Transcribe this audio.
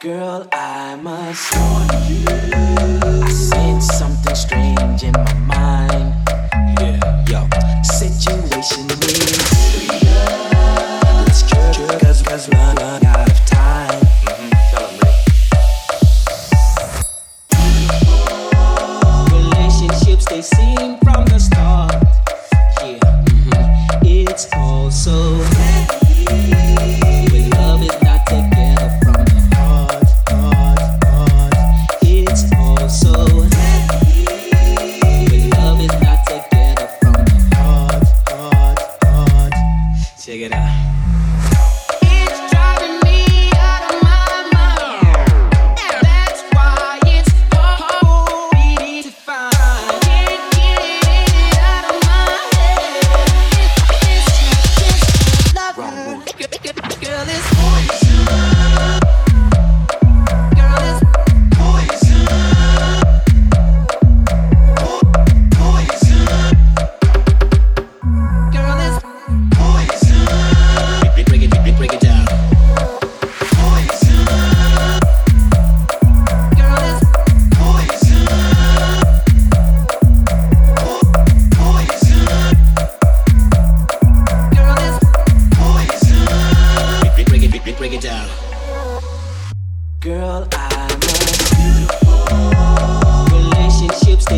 Girl, I must warn you. I sense something strange in my mind. Yeah, yo, situation is. Let's cure, cause, cause run, run out of time. Mm-hmm. Relationships, they seem. Check it out. break it down. Girl, I'm a relationships